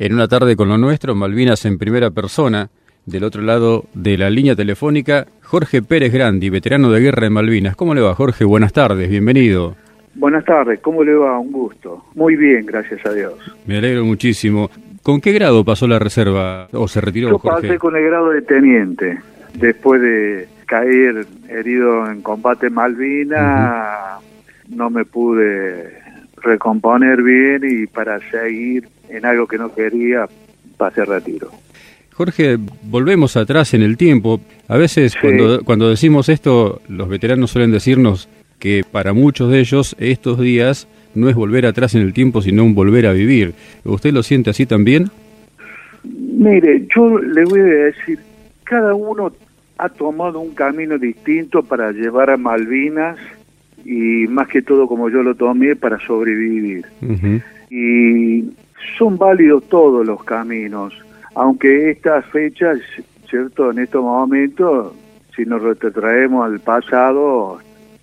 en una tarde con lo nuestro, Malvinas en primera persona. Del otro lado de la línea telefónica, Jorge Pérez Grandi, veterano de guerra en Malvinas. ¿Cómo le va, Jorge? Buenas tardes, bienvenido. Buenas tardes, ¿cómo le va? Un gusto. Muy bien, gracias a Dios. Me alegro muchísimo. ¿Con qué grado pasó la reserva o se retiró, Yo Jorge? pasé con el grado de teniente, después de caer herido en combate en Malvinas, no me pude recomponer bien y para seguir en algo que no quería, pasé retiro. Jorge, volvemos atrás en el tiempo. A veces Sí. cuando, cuando decimos esto, los veteranos suelen decirnos que para muchos de ellos estos días no es volver atrás en el tiempo, sino un volver a vivir. ¿Usted lo siente así también? Mire, yo le voy a decir, cada uno ha tomado un camino distinto para llevar a Malvinas y más que todo como yo lo tomé para sobrevivir. Y son válidos todos los caminos, aunque estas fechas, cierto, en estos momentos, si nos retrotraemos al pasado,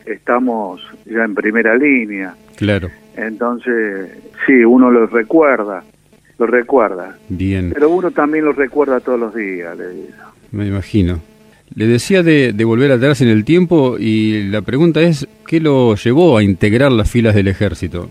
estamos ya en primera línea. Claro, Entonces, sí, uno lo recuerda, lo recuerda, bien, pero uno también lo recuerda todos los días. le digo. me imagino. Le decía de, de volver atrás en el tiempo y la pregunta es, ¿qué lo llevó a integrar las filas del ejército?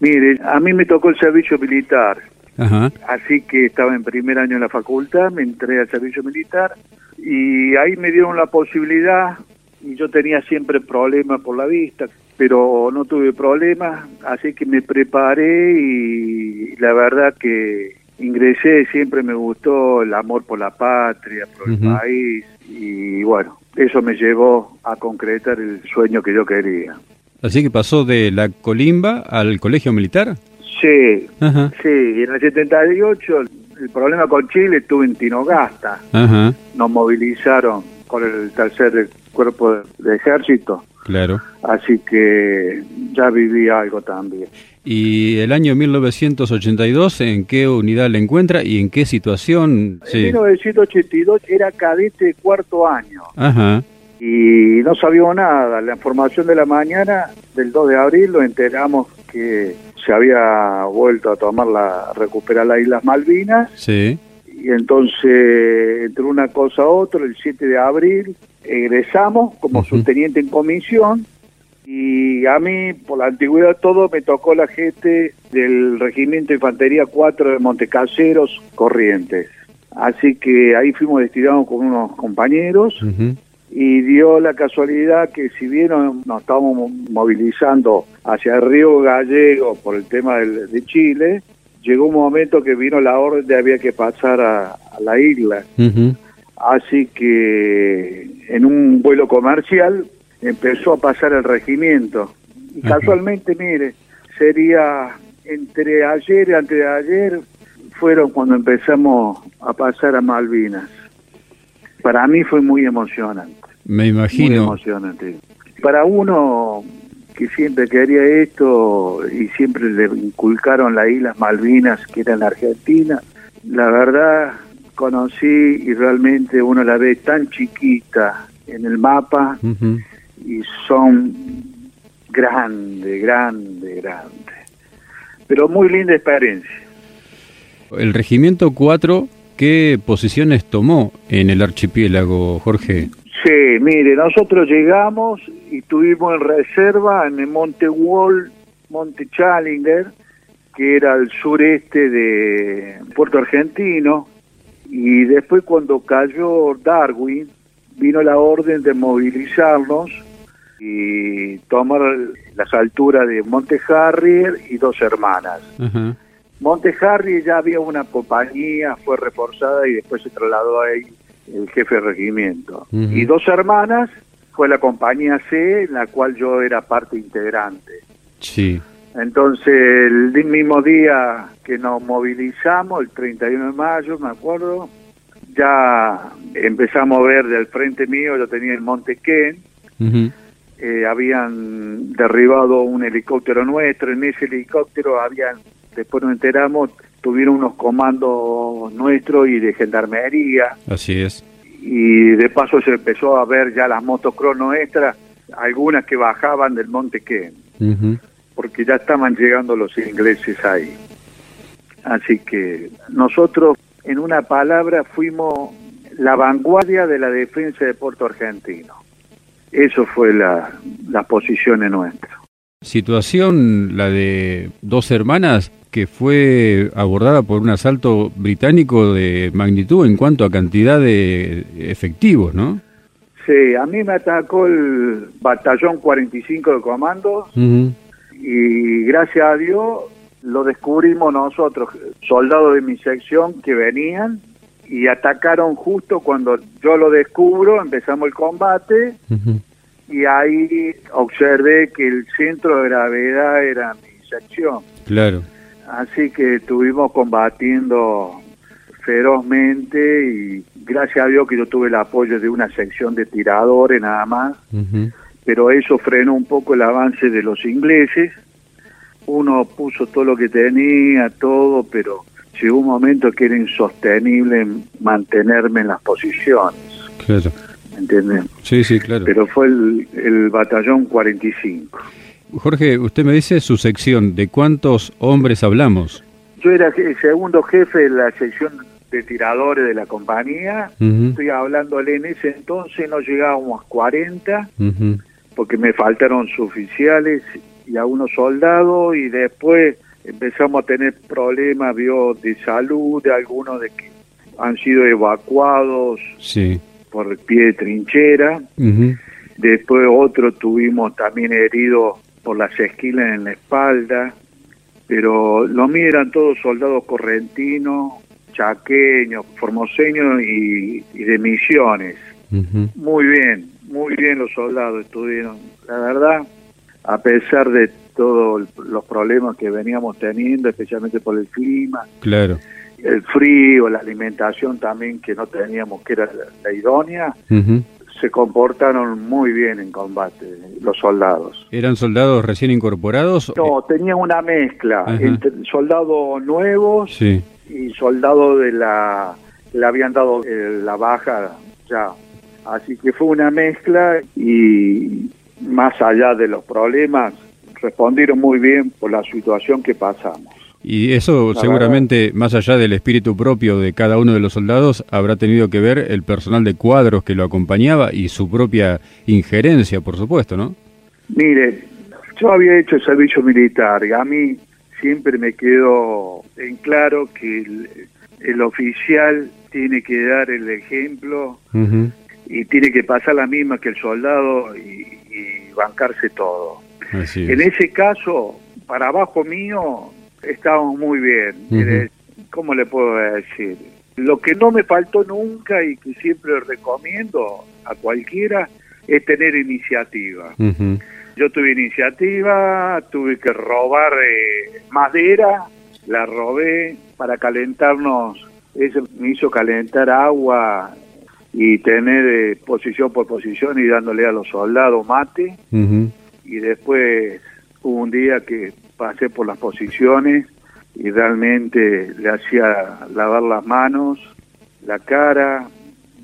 Mire, a mí me tocó el servicio militar, Ajá, Así que estaba en primer año en la facultad, me entré al servicio militar y ahí me dieron la posibilidad y yo tenía siempre problemas por la vista, pero no tuve problemas, así que me preparé y la verdad que ingresé, siempre me gustó el amor por la patria, por el país y bueno, eso me llevó a concretar el sueño que yo quería. así que pasó de la colimba al colegio militar. Sí, Ajá, sí, y en el 78 el problema con Chile estuve en Tinogasta. ajá, nos movilizaron con el tercer cuerpo de ejército, claro. así que ya viví algo también. ¿Y el año 1982 en qué unidad le encuentra y en qué situación? En 1982 era cadete de cuarto año Ajá, y no sabíamos nada. La información de la mañana del 2 de abril lo enteramos que se había vuelto a tomar la, recuperar las Islas Malvinas sí, y entonces entre una cosa a otra, el 7 de abril egresamos como subteniente en comisión y a mí, por la antigüedad todo, me tocó la gente del Regimiento de Infantería 4 de Montecaseros, Corrientes. Así que ahí fuimos destinados con unos compañeros y dio la casualidad que si bien nos, estábamos movilizando hacia el río Gallego por el tema del- de Chile, llegó un momento que vino la orden de había que pasar a, a la isla. Así que en un vuelo comercial empezó a pasar el regimiento. Y casualmente, mire, sería entre ayer y antes de ayer fueron cuando empezamos a pasar a Malvinas. Para mí fue muy emocionante. me Muy imagino. emocionante. Para uno que siempre quería esto y siempre le inculcaron las Islas Malvinas, que era en la Argentina, la verdad conocí y realmente uno la ve tan chiquita en el mapa y son grande, grande, grande. Pero muy linda experiencia. El regimiento 4, ¿qué posiciones tomó en el archipiélago, Jorge? Sí, mire, nosotros llegamos y estuvimos en reserva en el Monte Wall, Monte Challenger, que era al sureste de Puerto Argentino, y después cuando cayó Darwin, vino la orden de movilizarnos y tomar las alturas de Monte Harrier y dos hermanas. Monte Harrier ya había una compañía, fue reforzada y después se trasladó ahí el jefe de regimiento. Y dos hermanas fue la compañía C, en la cual yo era parte integrante. sí, Entonces, el mismo día que nos movilizamos, el 31 de mayo, me acuerdo, ya empezamos a ver del frente mío, yo tenía el Monte Ken, eh, habían derribado un helicóptero nuestro, en ese helicóptero habían, después nos enteramos, tuvieron unos comandos nuestros y de gendarmería, así es. y de paso se empezó a ver ya las motocross nuestras, algunas que bajaban del Monte Ken, Ujú. Porque ya estaban llegando los ingleses ahí. Así que nosotros, en una palabra, fuimos la vanguardia de la defensa de Puerto Argentino. Eso fue la, la posición nuestra. Situación, la de dos hermanas que fue abordada por un asalto británico de magnitud en cuanto a cantidad de efectivos, ¿no? Sí, a mí me atacó el batallón 45 de comandos y gracias a Dios lo descubrimos nosotros, soldados de mi sección que venían y atacaron justo cuando yo lo descubro, empezamos el combate y ahí observé que el centro de gravedad era mi sección. Claro. Así que estuvimos combatiendo ferozmente y gracias a Dios que yo tuve el apoyo de una sección de tiradores nada más, pero eso frenó un poco el avance de los ingleses. Uno puso todo lo que tenía, todo, pero llegó un momento que era insostenible mantenerme en las posiciones. Claro. ¿Entienden? Sí, sí, claro. Pero fue el, el batallón 45. Jorge, usted me dice su sección, ¿de cuántos hombres hablamos? Yo era el segundo jefe de la sección de tiradores de la compañía. Estoy hablándole en ese entonces, no llegábamos a 40, porque me faltaron sus oficiales y algunos soldados, y después empezamos a tener problemas vio, de salud de algunos de que han sido evacuados sí. por el pie de trinchera. Después otro tuvimos también heridos por las esquilas en la espalda, pero los míos eran todos soldados correntinos, chaqueños, formoseños y, de misiones. Muy bien, muy bien los soldados estuvieron. La verdad, a pesar de todos los problemas que veníamos teniendo, especialmente por el clima, claro. el frío, la alimentación también que no teníamos, que era la, idónea, se comportaron muy bien en combate los soldados. ¿Eran soldados recién incorporados? No, tenían una mezcla entre soldados nuevos sí. y soldados de la le habían dado eh, la baja ya. Así que fue una mezcla y más allá de los problemas respondieron muy bien por la situación que pasamos. Y eso seguramente, más allá del espíritu propio de cada uno de los soldados, habrá tenido que ver el personal de cuadros que lo acompañaba y su propia injerencia, por supuesto, ¿no? Mire, yo había hecho el servicio militar y a mí siempre me quedó en claro que el, oficial tiene que dar el ejemplo y tiene que pasar la misma que el soldado y, bancarse todo. en ese caso, para abajo mío, estábamos muy bien. ¿Cómo le puedo decir? Lo que no me faltó nunca y que siempre recomiendo a cualquiera es tener iniciativa. Yo tuve iniciativa, tuve que robar eh, madera, la robé para calentarnos, eso me hizo calentar agua y tener eh, posición por posición y dándole a los soldados mate. Y después hubo un día que pasé por las posiciones y realmente le hacía lavar las manos, la cara,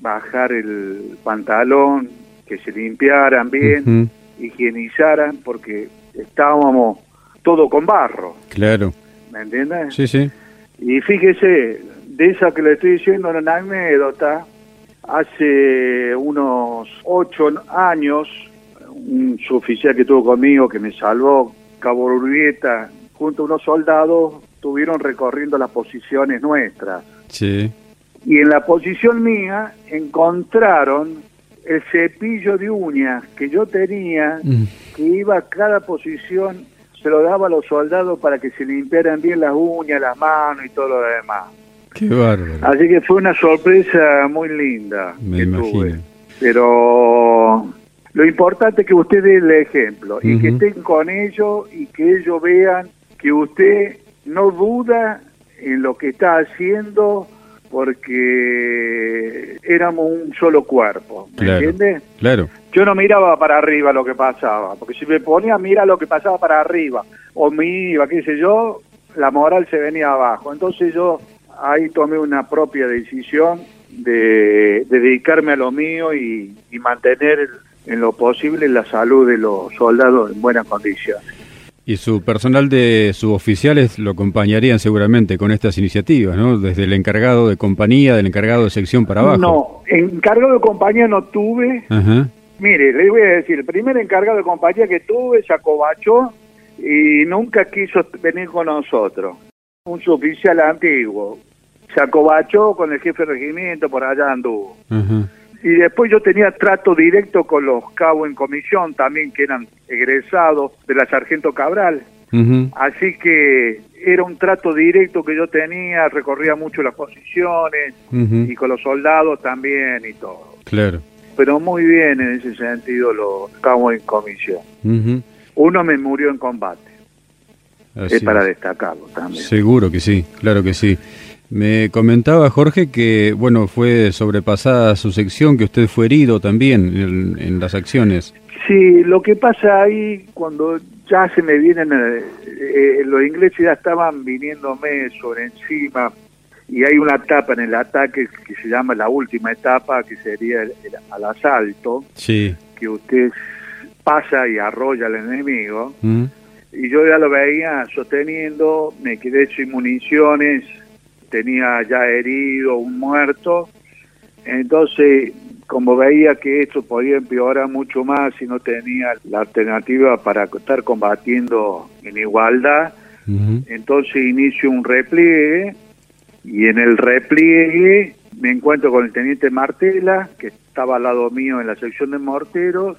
bajar el pantalón, que se limpiaran bien, higienizaran, porque estábamos todo con barro. Claro. ¿Me entiendes? Sí, sí. Y fíjese, de esa que le estoy diciendo, una anécdota, hace unos ocho años, un suboficial que tuvo conmigo, que me salvó, Cabo Urbieta, junto a unos soldados, estuvieron recorriendo las posiciones nuestras. Sí. Y en la posición mía encontraron el cepillo de uñas que yo tenía, mm. que iba a cada posición, se lo daba a los soldados para que se limpiaran bien las uñas, las manos y todo lo demás. Qué bárbaro. Así que fue una sorpresa muy linda. Me imagino. Pero lo importante es que usted dé el ejemplo y que estén con ellos y que ellos vean que usted no duda en lo que está haciendo porque éramos un solo cuerpo, ¿me entiende? Claro. Yo no miraba para arriba lo que pasaba, porque si me ponía a mirar lo que pasaba para arriba o me iba, qué sé yo, la moral se venía abajo. Entonces yo ahí tomé una propia decisión de, dedicarme a lo mío y, y mantener en lo posible la salud de los soldados en buenas condiciones. Y su personal de suboficiales lo acompañarían seguramente con estas iniciativas, ¿no? Desde el encargado de compañía, del encargado de sección para abajo. No, encargado de compañía no tuve. Mire, le voy a decir, el primer encargado de compañía que tuve se acobachó y nunca quiso venir con nosotros. Un suboficial antiguo. Se acobachó con el jefe de regimiento, por allá anduvo. Y después yo tenía trato directo con los cabos en comisión también, que eran egresados de la Sargento Cabral. Así que era un trato directo que yo tenía, recorría mucho las posiciones y con los soldados también y todo. Claro. Pero muy bien en ese sentido los cabos en comisión. Uno me murió en combate. es para destacarlo también. Seguro que sí, claro que sí. Me comentaba Jorge que, bueno, fue sobrepasada su sección, que usted fue herido también en, las acciones. Sí, lo que pasa ahí, cuando ya se me vienen, eh, eh, los ingleses ya estaban viniéndome sobre encima, y hay una etapa en el ataque que se llama la última etapa, que sería el, al asalto, sí. que usted pasa y arrolla al enemigo, mm. y yo ya lo veía sosteniendo, me quedé sin municiones, tenía ya herido, un muerto. Entonces, como veía que esto podía empeorar mucho más si no tenía la alternativa para estar combatiendo en igualdad, entonces inicio un repliegue y en el repliegue me encuentro con el teniente Martela, que estaba al lado mío en la sección de morteros,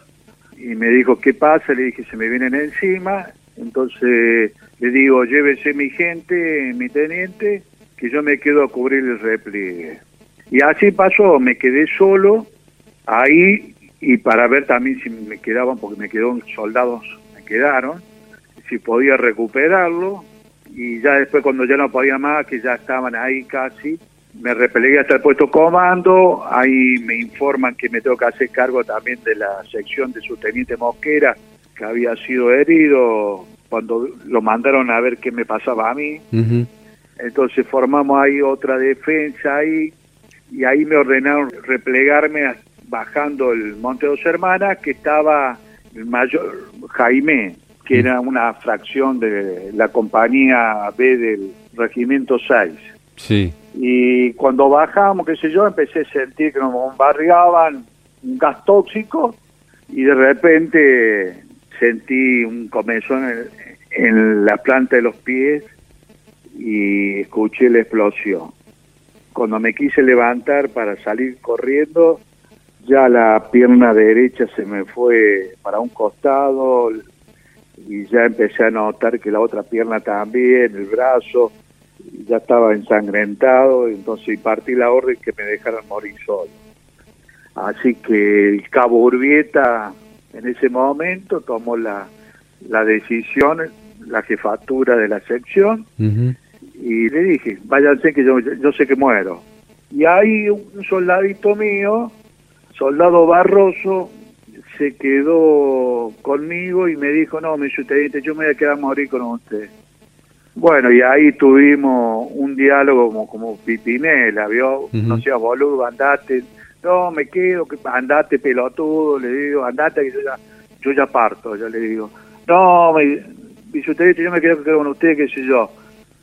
y me dijo, ¿qué pasa? Le dije, se me vienen encima. Entonces le digo, llévese mi gente, mi teniente, que yo me quedo a cubrir el repliegue. Y así pasó, me quedé solo ahí y para ver también si me quedaban, porque me quedaron soldados, me quedaron, si podía recuperarlo. Y ya después cuando ya no podía más, que ya estaban ahí casi, me repelegué hasta el puesto comando, ahí me informan que me tengo que hacer cargo también de la sección de subteniente Mosquera, que había sido herido cuando lo mandaron a ver qué me pasaba a mí. Entonces formamos ahí otra defensa ahí y ahí me ordenaron replegarme bajando el Monte Dos Hermanas que estaba el mayor Jaime, que era una fracción de la compañía B del Regimiento 6. Sí. Y cuando bajamos, qué sé yo, empecé a sentir que nos bombardeaban un gas tóxico y de repente sentí un comezón en la planta de los pies y escuché la explosión. Cuando me quise levantar para salir corriendo, ya la pierna derecha se me fue para un costado y ya empecé a notar que la otra pierna también, el brazo, ya estaba ensangrentado, entonces partí la orden que me dejaran morir solo. Así que el cabo Urbieta en ese momento tomó la, la decisión, la jefatura de la sección, y le dije, váyanse que yo, yo sé que muero. Y ahí un soldadito mío, soldado Barroso, se quedó conmigo y me dijo, no, mi teniente, yo me voy a quedar a morir con usted. Bueno, y ahí tuvimos un diálogo como, como Pipinela, ¿vio? No seas boludo, andate. No, me quedo, andate pelotudo, le digo, andate que yo ya, yo ya parto, yo le digo. No, mi, mi yo me quedo con usted, qué sé yo.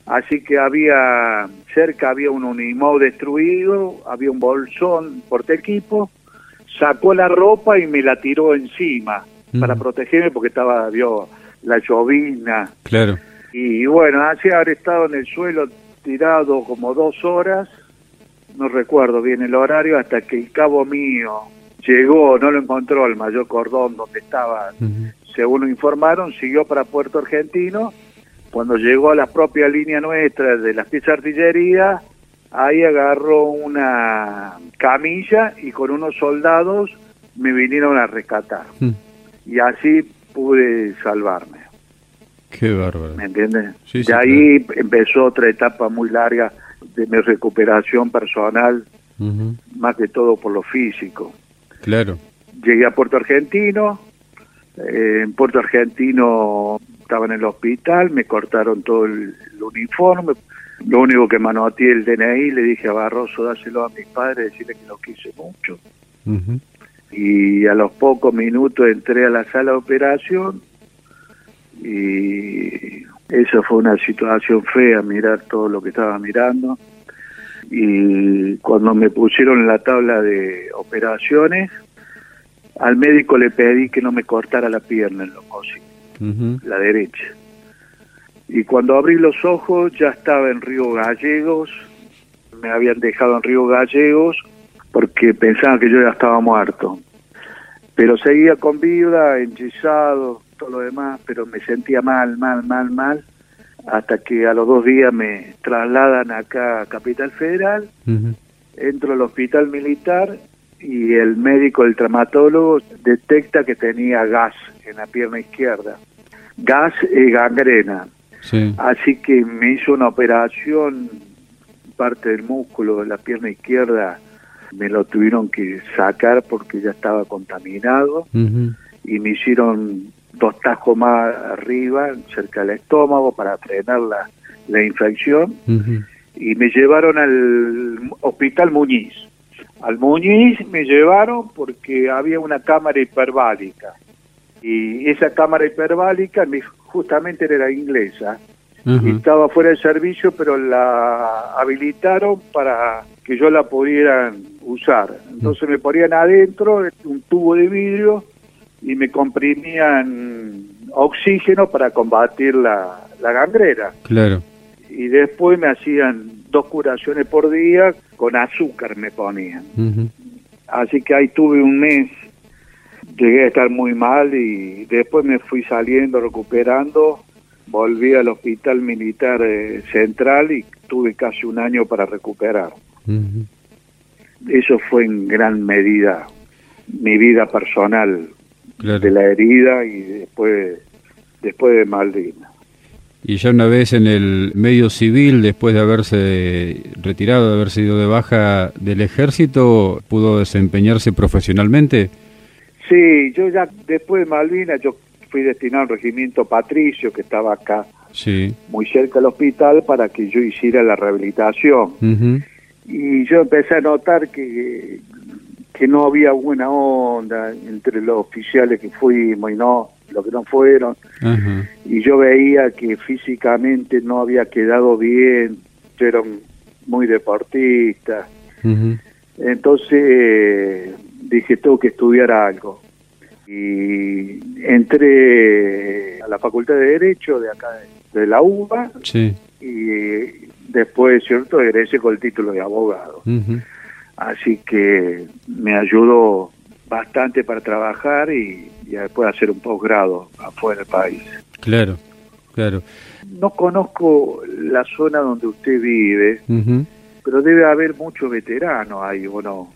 Así que había, cerca había un Unimog destruido, había un bolsón porte equipo, sacó la ropa y me la tiró encima para protegerme porque estaba, vio, la llovina. Claro. Y bueno, así haber estado en el suelo tirado como dos horas, no recuerdo bien el horario, hasta que el cabo mío llegó, no lo encontró el mayor cordón donde estaba, según lo informaron, siguió para Puerto Argentino cuando llegó a la propia línea nuestra de las piezas de artillería, ahí agarró una camilla y con unos soldados me vinieron a rescatar. Hmm. Y así pude salvarme. Qué bárbaro. ¿Me entiendes? de ahí empezó otra etapa muy larga de mi recuperación personal, más que todo por lo físico. Claro. Llegué a Puerto Argentino, eh, en Puerto Argentino estaba en el hospital, me cortaron todo el, uniforme, lo único que manoteé el DNI, le dije a Barroso, dáselo a mis padres, decirle que lo quise mucho. Y a los pocos minutos entré a la sala de operación y esa fue una situación fea, mirar todo lo que estaba mirando. Y cuando me pusieron en la tabla de operaciones, al médico le pedí que no me cortara la pierna en los la derecha. Y cuando abrí los ojos ya estaba en Río Gallegos, me habían dejado en Río Gallegos porque pensaban que yo ya estaba muerto. Pero seguía con vida, enyesado, todo lo demás, pero me sentía mal, mal, mal, mal, hasta que a los dos días me trasladan acá a Capital Federal, entro al hospital militar y el médico, el traumatólogo, detecta que tenía gas en la pierna izquierda, gas y gangrena. Así que me hizo una operación, parte del músculo de la pierna izquierda me lo tuvieron que sacar porque ya estaba contaminado. Y me hicieron dos tajos más arriba, cerca del estómago, para frenar la, la infección. Y me llevaron al hospital Muñiz. Al Muñiz me llevaron porque había una cámara hiperbálica y esa cámara hiperbálica justamente era inglesa y estaba fuera de servicio pero la habilitaron para que yo la pudiera usar. Entonces me ponían adentro un tubo de vidrio y me comprimían oxígeno para combatir la, la gangrena. Claro. Y después me hacían dos curaciones por día con azúcar me ponían. Así que ahí tuve un mes, llegué a estar muy mal y después me fui saliendo, recuperando, volví al hospital militar eh, central y tuve casi un año para recuperar. Eso fue en gran medida mi vida personal de la herida y después, después de Malvinas. Y ya una vez en el medio civil, después de haberse retirado, de haber sido de baja del ejército, ¿pudo desempeñarse profesionalmente? Sí, yo ya después de Malvinas, yo fui destinado al regimiento Patricio, que estaba acá, sí. muy cerca del hospital, para que yo hiciera la rehabilitación. Y yo empecé a notar que que no había buena onda entre los oficiales que fuimos y no los que no fueron. Y yo veía que físicamente no había quedado bien yo era muy deportista entonces dije tengo que estudiar algo. Y entré a la facultad de derecho de acá de, la UBA y después cierto egresé con el título de abogado. Así que me ayudó bastante para trabajar y, después hacer un posgrado afuera del país. Claro, claro. No conozco la zona donde usted vive, pero debe haber muchos veteranos ahí, ¿o no?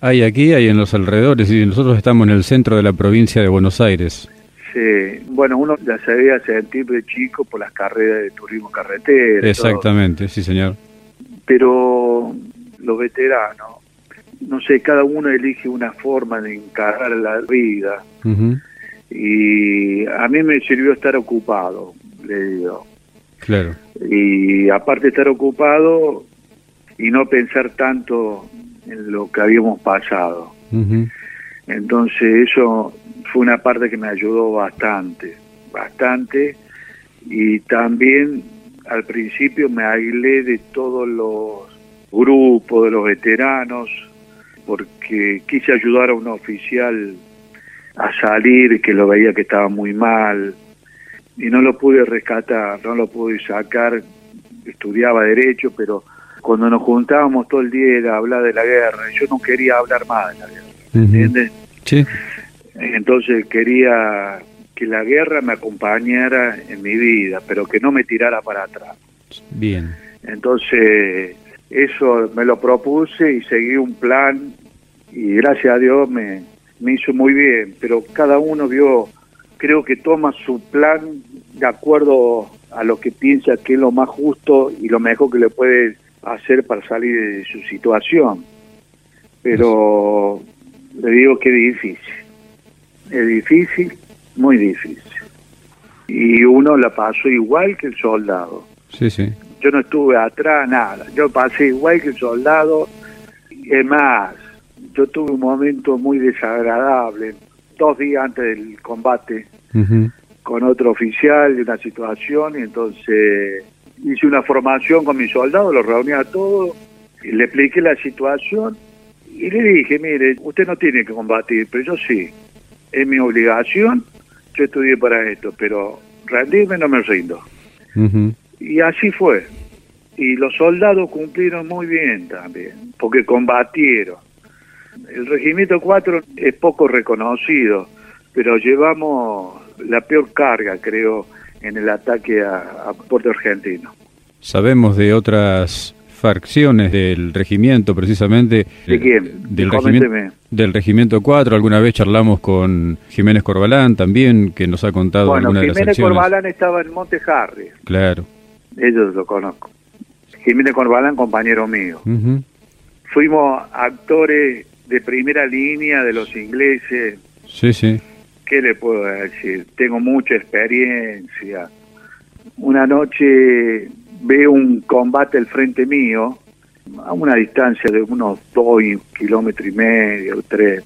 Hay aquí, hay en los alrededores, y nosotros estamos en el centro de la provincia de Buenos Aires. Sí, bueno, uno ya se veía sentir de chico por las carreras de turismo carretera. Exactamente, sí, señor. Pero los veteranos, no sé, cada uno elige una forma de encarar la vida. Y a mí me sirvió estar ocupado, le digo. Claro. Y aparte de estar ocupado y no pensar tanto en lo que habíamos pasado. Entonces eso fue una parte que me ayudó bastante, bastante. Y también al principio me aislé de todos los grupos, de los veteranos, porque quise ayudar a un oficial a salir, que lo veía que estaba muy mal, y no lo pude rescatar, no lo pude sacar, estudiaba derecho, pero cuando nos juntábamos todo el día era hablar de la guerra, yo no quería hablar más de la guerra, ¿entiendes? Sí. Entonces quería que la guerra me acompañara en mi vida, pero que no me tirara para atrás. Bien. Entonces eso me lo propuse y seguí un plan y gracias a Dios me, me hizo muy bien, pero cada uno vio, creo que toma su plan de acuerdo a lo que piensa que es lo más justo y lo mejor que le puede hacer para salir de su situación. Pero le digo que es difícil, es difícil, muy difícil. Y uno la pasó igual que el soldado. Sí, sí yo no estuve atrás, nada. Yo pasé igual que el soldado. Es más, yo tuve un momento muy desagradable, dos días antes del combate. con otro oficial de una situación y entonces hice una formación con mis soldados, los reuní a todos, y le expliqué la situación y le dije, mire, usted no tiene que combatir, pero yo sí, es mi obligación, yo estudié para esto, pero rendirme no me rindo. Y así fue. Y los soldados cumplieron muy bien también, porque combatieron. El Regimiento 4 es poco reconocido, pero llevamos la peor carga, creo, en el ataque a, Puerto Argentino. Sabemos de otras facciones del regimiento, precisamente. ¿De quién? Del, regimiento, del regimiento 4. Alguna vez charlamos con Jiménez Corbalán también, que nos ha contado bueno, algunas de las acciones. Corbalán estaba en Monte Harry. Claro. Ellos lo conozco. Jiménez Corbalán, compañero mío. Fuimos actores de primera línea de los ingleses. Sí, sí. ¿Qué le puedo decir? Tengo mucha experiencia. Una noche veo un combate al frente mío, a una distancia de unos dos kilómetros y medio, tres.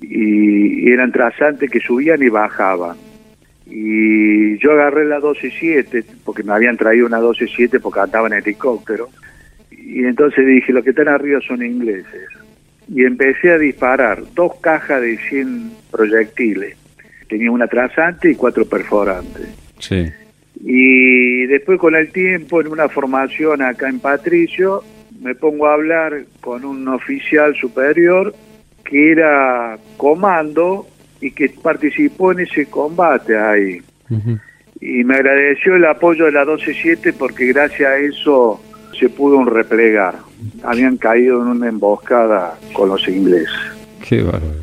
y, eran trazantes que subían y bajaban. Y yo agarré la 12-7, porque me habían traído una 12-7 porque andaba en helicóptero. Y entonces dije, los que están arriba son ingleses y empecé a disparar dos cajas de 100 proyectiles. Tenía una trazante y cuatro perforantes. Sí. Y después con el tiempo, en una formación acá en Patricio, me pongo a hablar con un oficial superior que era comando y que participó en ese combate ahí. Y me agradeció el apoyo de la 12-7 porque gracias a eso se pudo replegar. Habían caído en una emboscada con los ingleses. Qué bárbaro.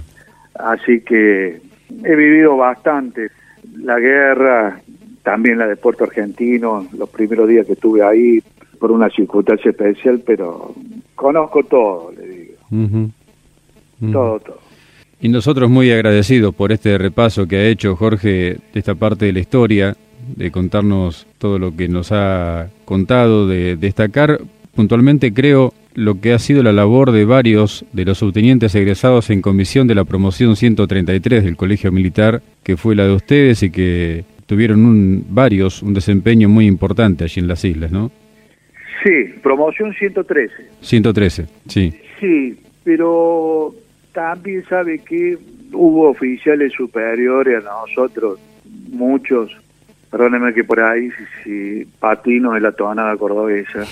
Así que he vivido bastante la guerra, también la de Puerto Argentino, los primeros días que estuve ahí, por una circunstancia especial, pero conozco todo, le digo. Todo, todo. Y nosotros muy agradecidos por este repaso que ha hecho Jorge de esta parte de la historia de contarnos todo lo que nos ha contado, de destacar puntualmente, creo, lo que ha sido la labor de varios de los subtenientes egresados en comisión de la promoción 133 del Colegio Militar, que fue la de ustedes y que tuvieron un, varios un desempeño muy importante allí en las islas, ¿no? Sí, promoción 113. 113, sí. Sí, pero también sabe que hubo oficiales superiores a nosotros, muchos, perdóneme que por ahí si, patino en la tonada cordobesa,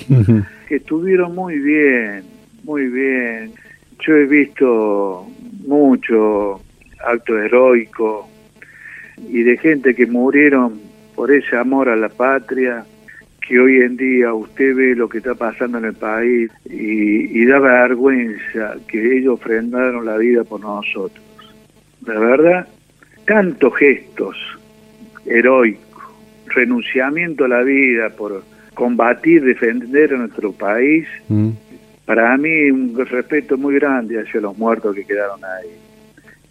que estuvieron muy bien, muy bien. Yo he visto mucho acto heroico y de gente que murieron por ese amor a la patria, que hoy en día usted ve lo que está pasando en el país y, y da vergüenza que ellos ofrendaron la vida por nosotros. La verdad, tantos gestos heroicos renunciamiento a la vida por combatir, defender a nuestro país, mm. para mí un respeto muy grande hacia los muertos que quedaron ahí.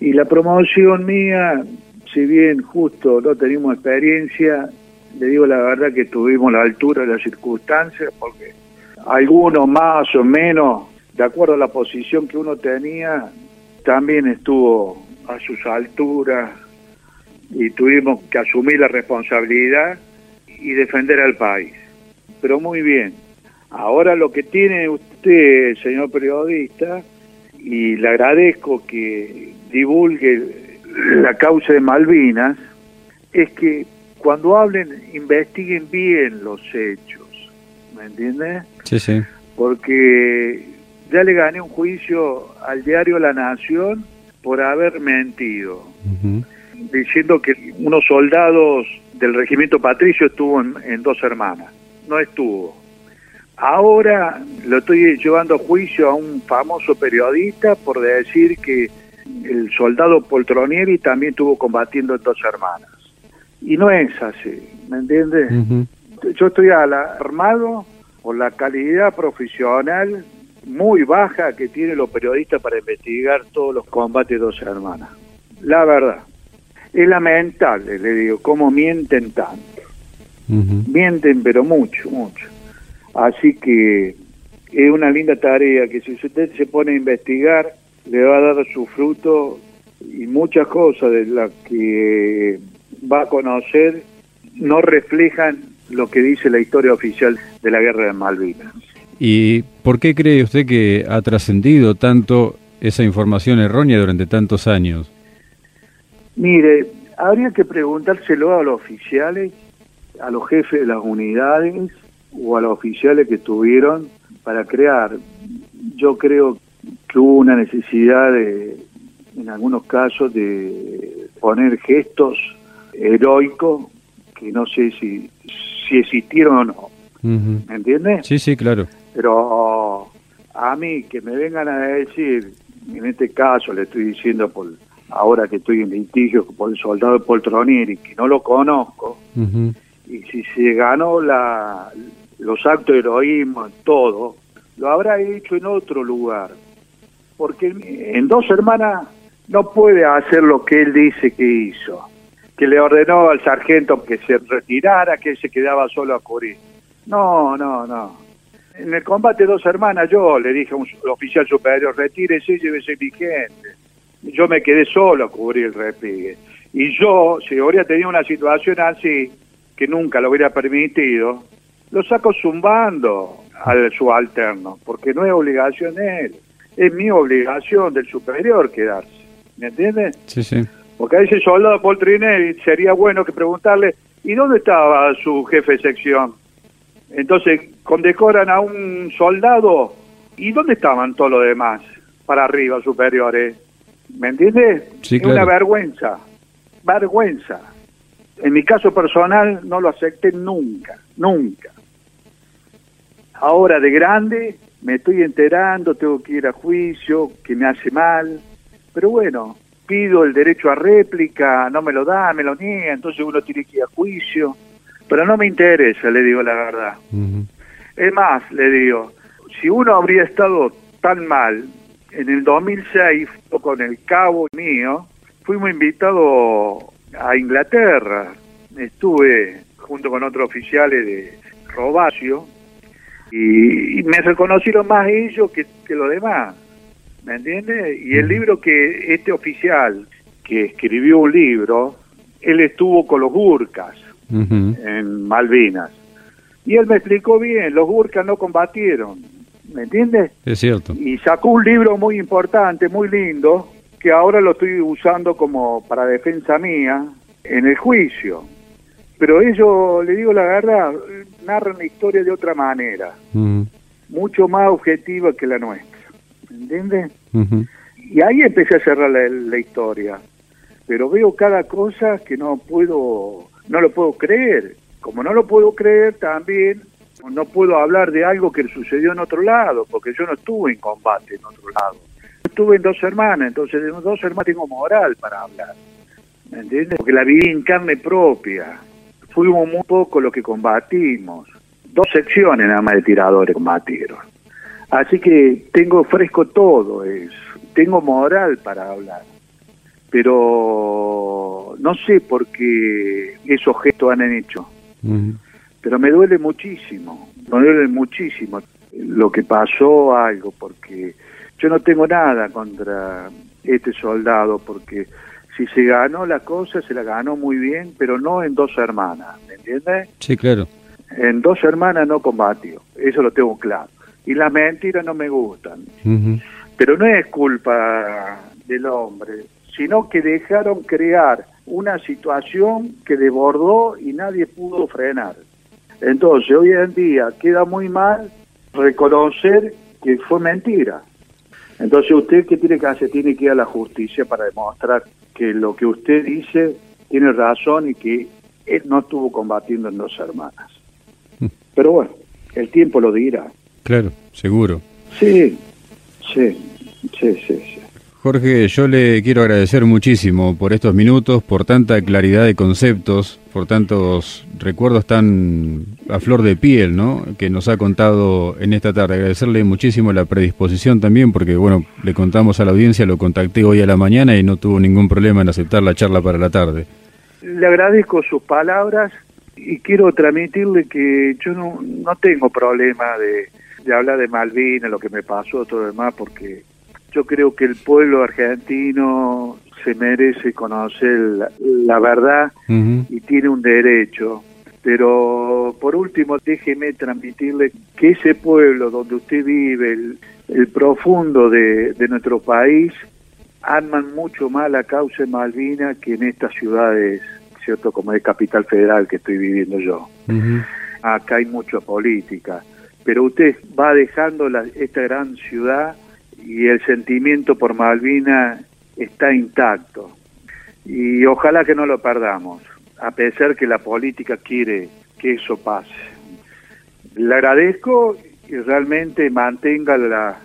Y la promoción mía, si bien justo no tenemos experiencia, le digo la verdad que tuvimos la altura de las circunstancias, porque algunos más o menos, de acuerdo a la posición que uno tenía, también estuvo a sus alturas, y tuvimos que asumir la responsabilidad y defender al país. Pero muy bien. Ahora lo que tiene usted, señor periodista, y le agradezco que divulgue la causa de Malvinas, es que cuando hablen, investiguen bien los hechos. ¿Me entiende? Sí, sí. Porque ya le gané un juicio al diario La Nación por haber mentido diciendo que unos soldados del regimiento Patricio estuvo en, Dos Hermanas. No estuvo. Ahora lo estoy llevando a juicio a un famoso periodista por decir que el soldado Poltronieri también estuvo combatiendo en Dos Hermanas. Y no es así, ¿me entiendes? Yo estoy alarmado por la calidad profesional muy baja que tienen los periodistas para investigar todos los combates de Dos Hermanas. La verdad. Es lamentable, le digo, cómo mienten tanto. Mienten, pero mucho, mucho. Así que es una linda tarea que si usted se pone a investigar, le va a dar su fruto y muchas cosas de las que va a conocer no reflejan lo que dice la historia oficial de la guerra de Malvinas. ¿Y por qué cree usted que ha trascendido tanto esa información errónea durante tantos años? Mire, habría que preguntárselo a los oficiales, a los jefes de las unidades o a los oficiales que estuvieron para crear. Yo creo que hubo una necesidad de, en algunos casos, de poner gestos heroicos que no sé si, si existieron o no. ¿Me entiendes? Sí, sí, claro. Pero a mí que me vengan a decir, en este caso le estoy diciendo por ahora que estoy en litigio por el soldado de Poltronieri, que no lo conozco, y si se ganó la, los actos de heroísmo, todo, lo habrá hecho en otro lugar. Porque en dos hermanas no puede hacer lo que él dice que hizo que le ordenó al sargento que se retirara, que él se quedaba solo a cubrir. No, no, no. En el combate dos hermanas yo le dije a un oficial superior, retírese y llévese mi gente. Yo me quedé solo a cubrir el repliegue. Y yo, si hubiera tenido una situación así, que nunca lo hubiera permitido, lo saco zumbando al subalterno, porque no es obligación de él, es mi obligación del superior quedarse. ¿Me entiendes? Sí, sí. Porque a ese soldado Poltrinelli sería bueno que preguntarle, ¿y dónde estaba su jefe de sección? Entonces, condecoran a un soldado, ¿y dónde estaban todos los demás? Para arriba, superiores. ¿Me entiendes? Sí, es una vergüenza. Vergüenza. En mi caso personal no lo acepté nunca, nunca. Ahora de grande me estoy enterando, tengo que ir a juicio, que me hace mal. Pero bueno, pido el derecho a réplica, no me lo da, me lo niega, entonces uno tiene que ir a juicio. Pero no me interesa, le digo la verdad. Es más, le digo, si uno habría estado tan mal, en el 2006, con el cabo mío, fuimos invitados a Inglaterra. Estuve junto con otros oficiales de Robacio y, me reconocieron más ellos que, que los demás. ¿Me entiendes? Y el libro que este oficial que escribió un libro, él estuvo con los Gurkas en Malvinas. Y él me explicó bien, los Gurkas no combatieron, ¿me entiendes? Es cierto. Y sacó un libro muy importante, muy lindo, que ahora lo estoy usando como para defensa mía en el juicio. Pero ellos, le digo la verdad, narran la historia de otra manera, mucho más objetiva que la nuestra. ¿Entiendes? Y ahí empecé a cerrar la, historia. Pero veo cada cosa que no puedo, no lo puedo creer. Como no lo puedo creer, también no puedo hablar de algo que sucedió en otro lado, porque yo no estuve en combate en otro lado. Estuve en dos hermanas, entonces de dos hermanas tengo moral para hablar. ¿Me entiendes? Porque la viví en carne propia. Fuimos muy poco los que combatimos. Dos secciones nada más de tiradores combatieron. Así que tengo fresco todo eso, tengo moral para hablar, pero no sé por qué esos gestos han hecho, pero me duele muchísimo, me duele muchísimo lo que pasó algo, porque yo no tengo nada contra este soldado, porque si se ganó la cosa, se la ganó muy bien, pero no en dos hermanas, ¿me entiendes? Sí, claro. En dos hermanas no combatió, eso lo tengo claro y las mentiras no me gustan. Pero no es culpa del hombre, sino que dejaron crear una situación que desbordó y nadie pudo frenar. Entonces, hoy en día queda muy mal reconocer que fue mentira. Entonces, ¿usted qué tiene que hacer? Tiene que ir a la justicia para demostrar que lo que usted dice tiene razón y que él no estuvo combatiendo en dos hermanas. Pero bueno, el tiempo lo dirá. Claro, seguro. Sí, sí, sí, sí, Jorge, yo le quiero agradecer muchísimo por estos minutos, por tanta claridad de conceptos, por tantos recuerdos tan a flor de piel, ¿no? Que nos ha contado en esta tarde. Agradecerle muchísimo la predisposición también, porque bueno, le contamos a la audiencia, lo contacté hoy a la mañana y no tuvo ningún problema en aceptar la charla para la tarde. Le agradezco sus palabras y quiero transmitirle que yo no, no tengo problema de de hablar de Malvinas, lo que me pasó, todo lo demás, porque yo creo que el pueblo argentino se merece conocer la, verdad y tiene un derecho. Pero por último, déjeme transmitirle que ese pueblo donde usted vive, el, profundo de, nuestro país, arman mucho más la causa de Malvinas que en estas ciudades, ¿cierto? Como es Capital Federal que estoy viviendo yo. Acá hay mucha política, pero usted va dejando esta gran ciudad y el sentimiento por Malvinas está intacto. Y ojalá que no lo perdamos, a pesar que la política quiere que eso pase. Le agradezco y realmente mantenga la,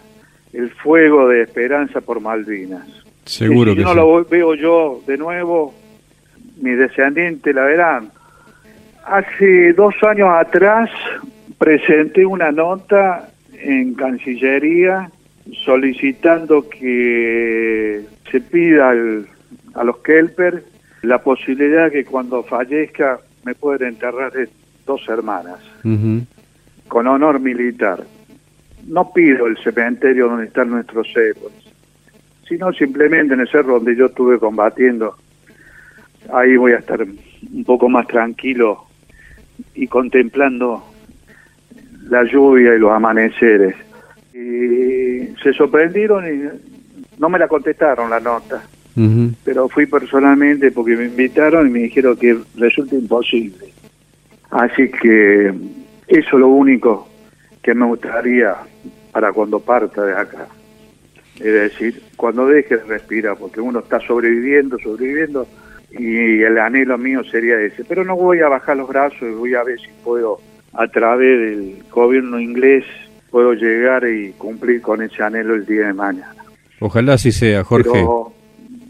el fuego de esperanza por Malvinas. Seguro que, si no lo veo yo de nuevo, mi descendiente la verán. Hace dos años atrás presenté una nota en Cancillería solicitando que se pida a los Kelper la posibilidad que cuando fallezca me puedan enterrar dos hermanas con honor militar. No pido el cementerio donde están nuestros héroes, sino simplemente en el cerro donde yo estuve combatiendo. Ahí voy a estar un poco más tranquilo y contemplando la lluvia y los amaneceres. Y se sorprendieron y no me la contestaron la nota, pero fui personalmente porque me invitaron y me dijeron que resulta imposible. Así que eso es lo único que me gustaría para cuando parta de acá. Es decir, cuando deje de respirar, porque uno está sobreviviendo, sobreviviendo, y el anhelo mío sería ese. Pero no voy a bajar los brazos y voy a ver si puedo, a través del gobierno inglés, puedo llegar y cumplir con ese anhelo el día de mañana. Ojalá así sea, Jorge.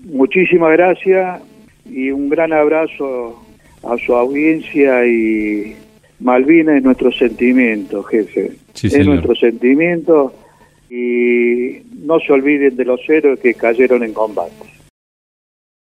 muchísimas gracias y un gran abrazo a su audiencia y Malvina es nuestro sentimiento, jefe. es nuestro sentimiento y no se olviden de los héroes que cayeron en combate.